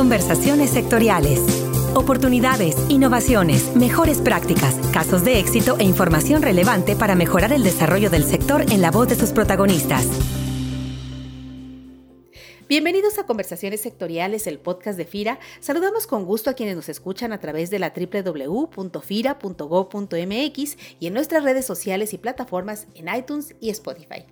Conversaciones sectoriales. Oportunidades, innovaciones, mejores prácticas, casos de éxito e información relevante para mejorar el desarrollo del sector en la voz de sus protagonistas. Bienvenidos a Conversaciones Sectoriales, el podcast de FIRA. Saludamos con gusto a quienes nos escuchan a través de la www.fira.gov.mx y en nuestras redes sociales y plataformas en iTunes y Spotify.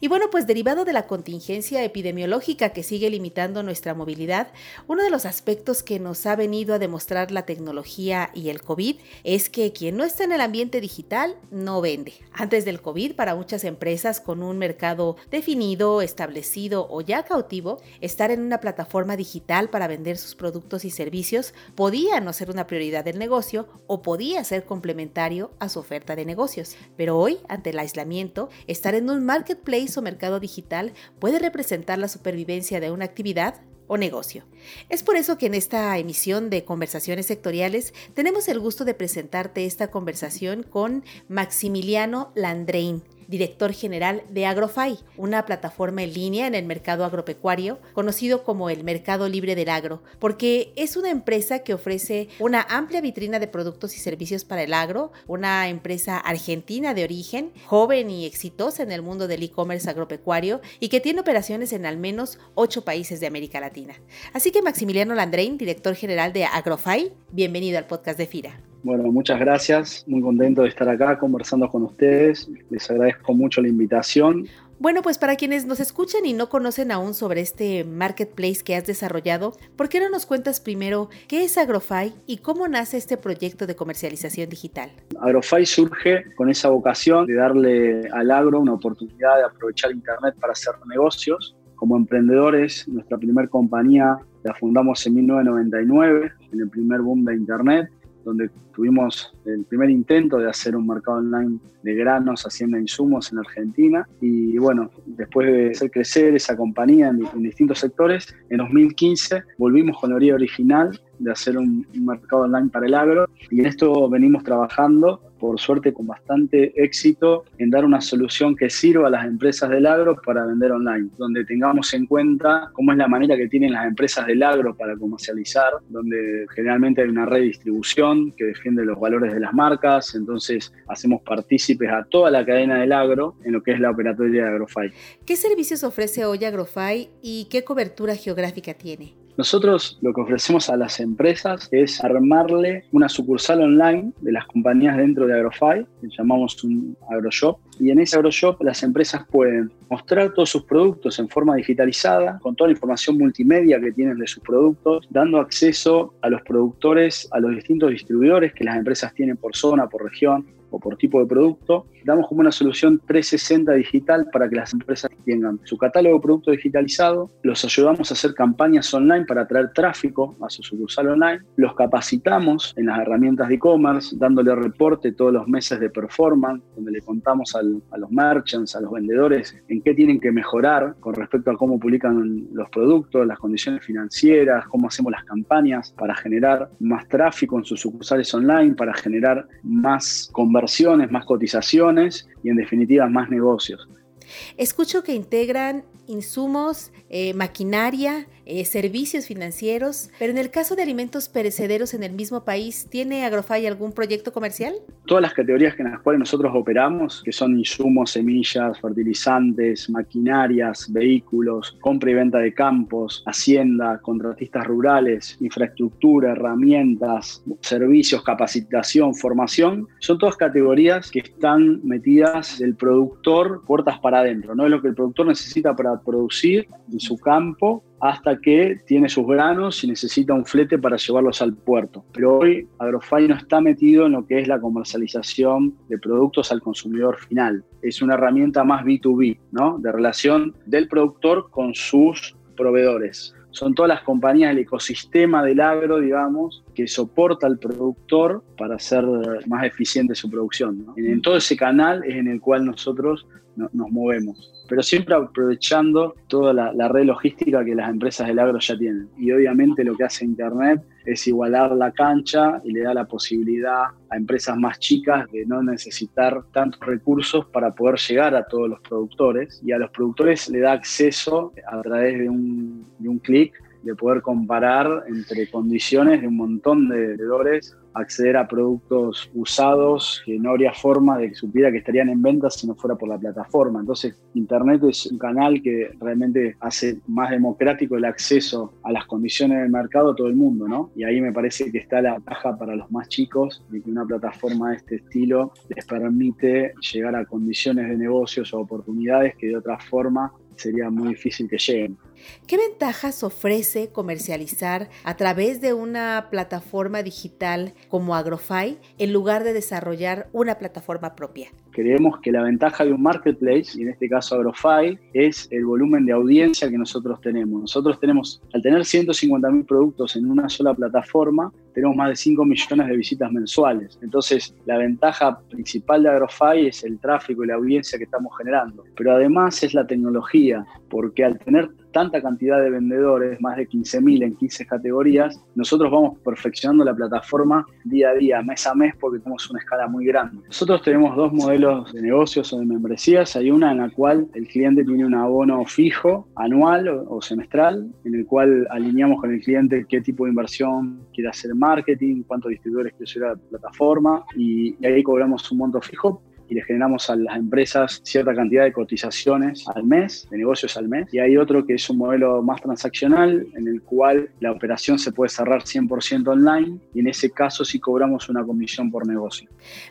Y bueno, pues derivado de la contingencia epidemiológica que sigue limitando nuestra movilidad, uno de los aspectos que nos ha venido a demostrar la tecnología y el COVID es que quien no está en el ambiente digital no vende. Antes del COVID, para muchas empresas con un mercado definido, establecido o ya cautivo, estar en una plataforma digital para vender sus productos y servicios podía no ser una prioridad del negocio o podía ser complementario a su oferta de negocios. Pero hoy, ante el aislamiento, estar en un market place o mercado digital puede representar la supervivencia de una actividad o negocio. Es por eso que en esta emisión de conversaciones sectoriales tenemos el gusto de presentarte esta conversación con Maximiliano Landrein director general de Agrofy, una plataforma en línea en el mercado agropecuario, conocido como el Mercado Libre del Agro, porque es una empresa que ofrece una amplia vitrina de productos y servicios para el agro, una empresa argentina de origen, joven y exitosa en el mundo del e-commerce agropecuario y que tiene operaciones en al menos ocho países de América Latina. Así que Maximiliano Landrein, director general de Agrofy, bienvenido al podcast de FIRA. Bueno, muchas gracias. Muy contento de estar acá conversando con ustedes. Les agradezco mucho la invitación. Bueno, pues para quienes nos escuchan y no conocen aún sobre este marketplace que has desarrollado, ¿por qué no nos cuentas primero qué es Agrofy y cómo nace este proyecto de comercialización digital? Agrofy surge con esa vocación de darle al agro una oportunidad de aprovechar Internet para hacer negocios. Como emprendedores, nuestra primera compañía la fundamos en 1999, en el primer boom de Internet donde tuvimos el primer intento de hacer un mercado online de granos, hacienda insumos en Argentina. Y bueno, después de hacer crecer esa compañía en, distintos sectores, en 2015 volvimos con la orilla original de hacer un, mercado online para el agro y en esto venimos trabajando, por suerte con bastante éxito, en dar una solución que sirva a las empresas del agro para vender online, donde tengamos en cuenta cómo es la manera que tienen las empresas del agro para comercializar, donde generalmente hay una redistribución que defiende los valores de las marcas, entonces hacemos partícipes a toda la cadena del agro en lo que es la operatoria de Agrofy. ¿Qué servicios ofrece hoy Agrofy y qué cobertura geográfica tiene? Nosotros lo que ofrecemos a las empresas es armarle una sucursal online de las compañías dentro de Agrofy, que llamamos un AgroShop, y en ese AgroShop las empresas pueden mostrar todos sus productos en forma digitalizada, con toda la información multimedia que tienen de sus productos, dando acceso a los productores, a los distintos distribuidores que las empresas tienen por zona, por región, o por tipo de producto. Damos como una solución 360 digital para que las empresas tengan su catálogo de productos digitalizado, los ayudamos a hacer campañas online para atraer tráfico a su sucursal online, los capacitamos en las herramientas de e-commerce, dándole reporte todos los meses de performance, donde le contamos a los merchants, a los vendedores, en qué tienen que mejorar con respecto a cómo publican los productos, las condiciones financieras, cómo hacemos las campañas para generar más tráfico en sus sucursales online, para generar más más cotizaciones y en definitiva más negocios. Escucho que integran insumos, eh, maquinaria, eh, servicios financieros, pero en el caso de alimentos perecederos en el mismo país, ¿tiene Agrofy algún proyecto comercial? Todas las categorías en las cuales nosotros operamos, que son insumos, semillas, fertilizantes, maquinarias, vehículos, compra y venta de campos, hacienda, contratistas rurales, infraestructura, herramientas, servicios, capacitación, formación, son todas categorías que están metidas del productor puertas para adentro, no es lo que el productor necesita para producir en su campo hasta que tiene sus granos y necesita un flete para llevarlos al puerto. Pero hoy Agrofy no está metido en lo que es la comercialización de productos al consumidor final. Es una herramienta más B2B, ¿no? De relación del productor con sus proveedores. Son todas las compañías del ecosistema del agro, digamos, que soporta al productor para hacer más eficiente su producción. En todo ese canal es en el cual nosotros nos movemos pero siempre aprovechando toda la, red logística que las empresas del agro ya tienen. Y obviamente lo que hace Internet es igualar la cancha y le da la posibilidad a empresas más chicas de no necesitar tantos recursos para poder llegar a todos los productores y a los productores le da acceso a través de un, de un clic de poder comparar entre condiciones de un montón de vendedores acceder a productos usados que no habría forma de que supiera que estarían en venta si no fuera por la plataforma. Entonces, Internet es un canal que realmente hace más democrático el acceso a las condiciones del mercado a todo el mundo, ¿no? Y ahí me parece que está la ventaja para los más chicos de que una plataforma de este estilo les permite llegar a condiciones de negocios o oportunidades que de otra forma sería muy difícil que lleguen. ¿Qué ventajas ofrece comercializar a través de una plataforma digital como Agrofy en lugar de desarrollar una plataforma propia? Creemos que la ventaja de un marketplace, y en este caso Agrofy, es el volumen de audiencia que nosotros tenemos. Nosotros tenemos, al tener 150 mil productos en una sola plataforma, tenemos más de 5 millones de visitas mensuales. Entonces, la ventaja principal de Agrofy es el tráfico y la audiencia que estamos generando. Pero además es la tecnología, porque al tener tanta cantidad de vendedores, más de 15.000 en 15 categorías, nosotros vamos perfeccionando la plataforma día a día, mes a mes, porque tenemos una escala muy grande. Nosotros tenemos dos modelos de negocios o de membresías. Hay una en la cual el cliente tiene un abono fijo, anual o, semestral, en el cual alineamos con el cliente qué tipo de inversión quiere hacer en marketing, cuántos distribuidores llegar a la plataforma, y, y ahí cobramos un monto fijo y le generamos a las empresas cierta cantidad de cotizaciones al mes, de negocios al mes. Y hay otro que es un modelo más transaccional en el cual la operación se puede cerrar 100% online y en ese caso sí cobramos una comisión por negocio.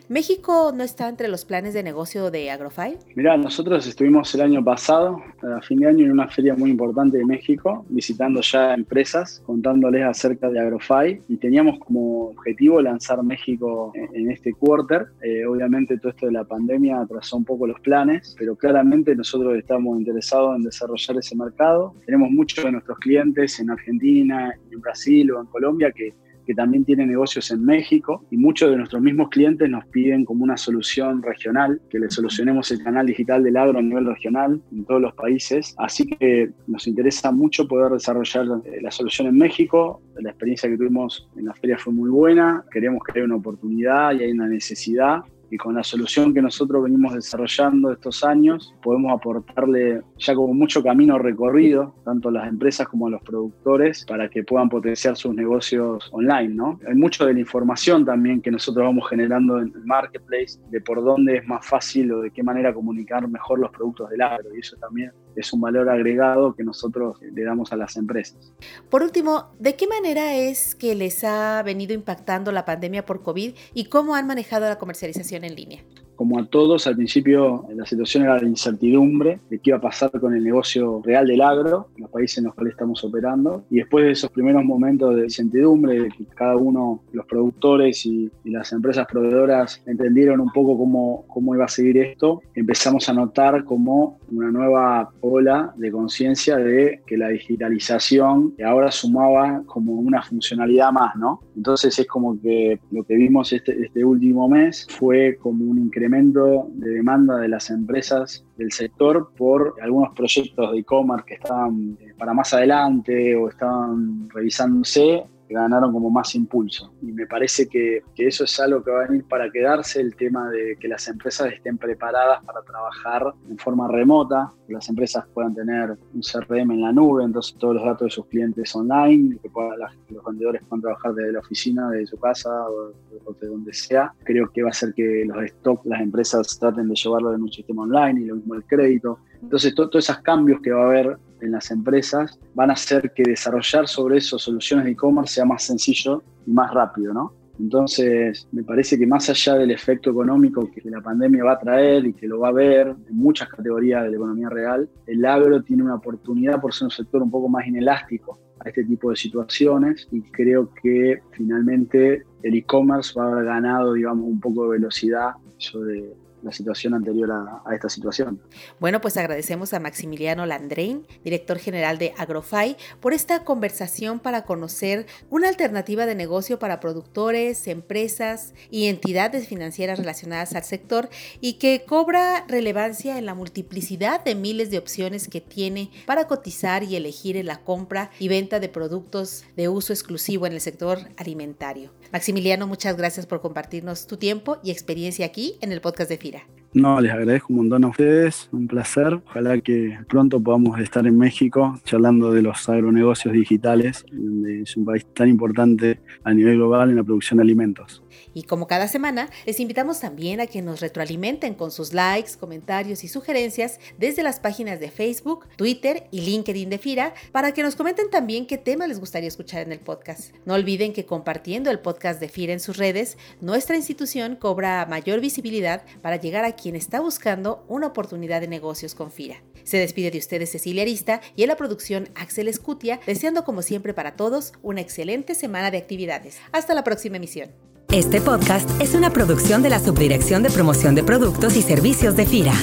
¿México no está entre los planes de negocio de Agrofy? Mira, nosotros estuvimos el año pasado, a fin de año, en una feria muy importante de México, visitando ya empresas, contándoles acerca de Agrofy y teníamos como objetivo lanzar México en, este quarter. Eh, obviamente todo esto de la pandemia atrasó un poco los planes, pero claramente nosotros estamos interesados en desarrollar ese mercado. Tenemos muchos de nuestros clientes en Argentina, en Brasil o en Colombia que que también tiene negocios en México y muchos de nuestros mismos clientes nos piden como una solución regional, que le solucionemos el canal digital del agro a nivel regional en todos los países. Así que nos interesa mucho poder desarrollar eh, la solución en México. La experiencia que tuvimos en la feria fue muy buena. Queremos que haya una oportunidad y hay una necesidad y con la solución que nosotros venimos desarrollando estos años, podemos aportarle ya como mucho camino recorrido, tanto a las empresas como a los productores, para que puedan potenciar sus negocios online, ¿no? Hay mucho de la información también que nosotros vamos generando en el marketplace, de por dónde es más fácil o de qué manera comunicar mejor los productos del agro, y eso también es un valor agregado que nosotros le damos a las empresas. Por último, ¿de qué manera es que les ha venido impactando la pandemia por COVID y cómo han manejado la comercialización en línea? Como a todos, al principio la situación era de incertidumbre de qué iba a pasar con el negocio real del agro, los países en los cuales estamos operando. Y después de esos primeros momentos de incertidumbre, de que cada uno, los productores y, las empresas proveedoras entendieron un poco cómo, cómo iba a seguir esto, empezamos a notar como una nueva ola de conciencia de que la digitalización ahora sumaba como una funcionalidad más, ¿no? Entonces es como que lo que vimos este, este último mes fue como un incremento de demanda de las empresas del sector por algunos proyectos de e-commerce que estaban eh, para más adelante o estaban revisándose ganaron como más impulso. Y me parece que, que, eso es algo que va a venir para quedarse, el tema de que las empresas estén preparadas para trabajar en forma remota, que las empresas puedan tener un CRM en la nube, entonces todos los datos de sus clientes online, que, puedan, los vendedores puedan trabajar desde la oficina, de su casa o, de donde sea. Creo que va a hacer que los stocks, las empresas traten de llevarlo en un sistema online y lo mismo el crédito. Entonces, todos esos cambios que va a haber en las empresas van a hacer que desarrollar sobre eso soluciones de e-commerce sea más sencillo y más rápido, ¿no? Entonces, me parece que más allá del efecto económico que la pandemia va a traer y que lo va a ver en muchas categorías de la economía real, el agro tiene una oportunidad por ser un sector un poco más inelástico a este tipo de situaciones y creo que finalmente el e-commerce va a haber ganado, digamos, un poco de velocidad sobre la situación anterior a, esta situación. Bueno, pues agradecemos a Maximiliano Landrein, director general de Agrofy, por esta conversación para conocer una alternativa de negocio para productores, empresas y entidades financieras relacionadas al sector y que cobra relevancia en la multiplicidad de miles de opciones que tiene para cotizar y elegir en la compra y venta de productos de uso exclusivo en el sector alimentario. Maximiliano, muchas gracias por compartirnos tu tiempo y experiencia aquí en el podcast de FIRA. quinta-feira. No, les agradezco un montón a ustedes, un placer. Ojalá que pronto podamos estar en México charlando de los agronegocios digitales, donde es un país tan importante a nivel global en la producción de alimentos. Y como cada semana, les invitamos también a que nos retroalimenten con sus likes, comentarios y sugerencias desde las páginas de Facebook, Twitter y LinkedIn de FIRA para que nos comenten también qué tema les gustaría escuchar en el podcast. No olviden que compartiendo el podcast de FIRA en sus redes, nuestra institución cobra mayor visibilidad para llegar a quien está buscando una oportunidad de negocios con FIRA. Se despide de ustedes Cecilia Arista y en la producción Axel Escutia, deseando como siempre para todos una excelente semana de actividades. Hasta la próxima emisión. Este podcast es una producción de la Subdirección de Promoción de Productos y Servicios de FIRA.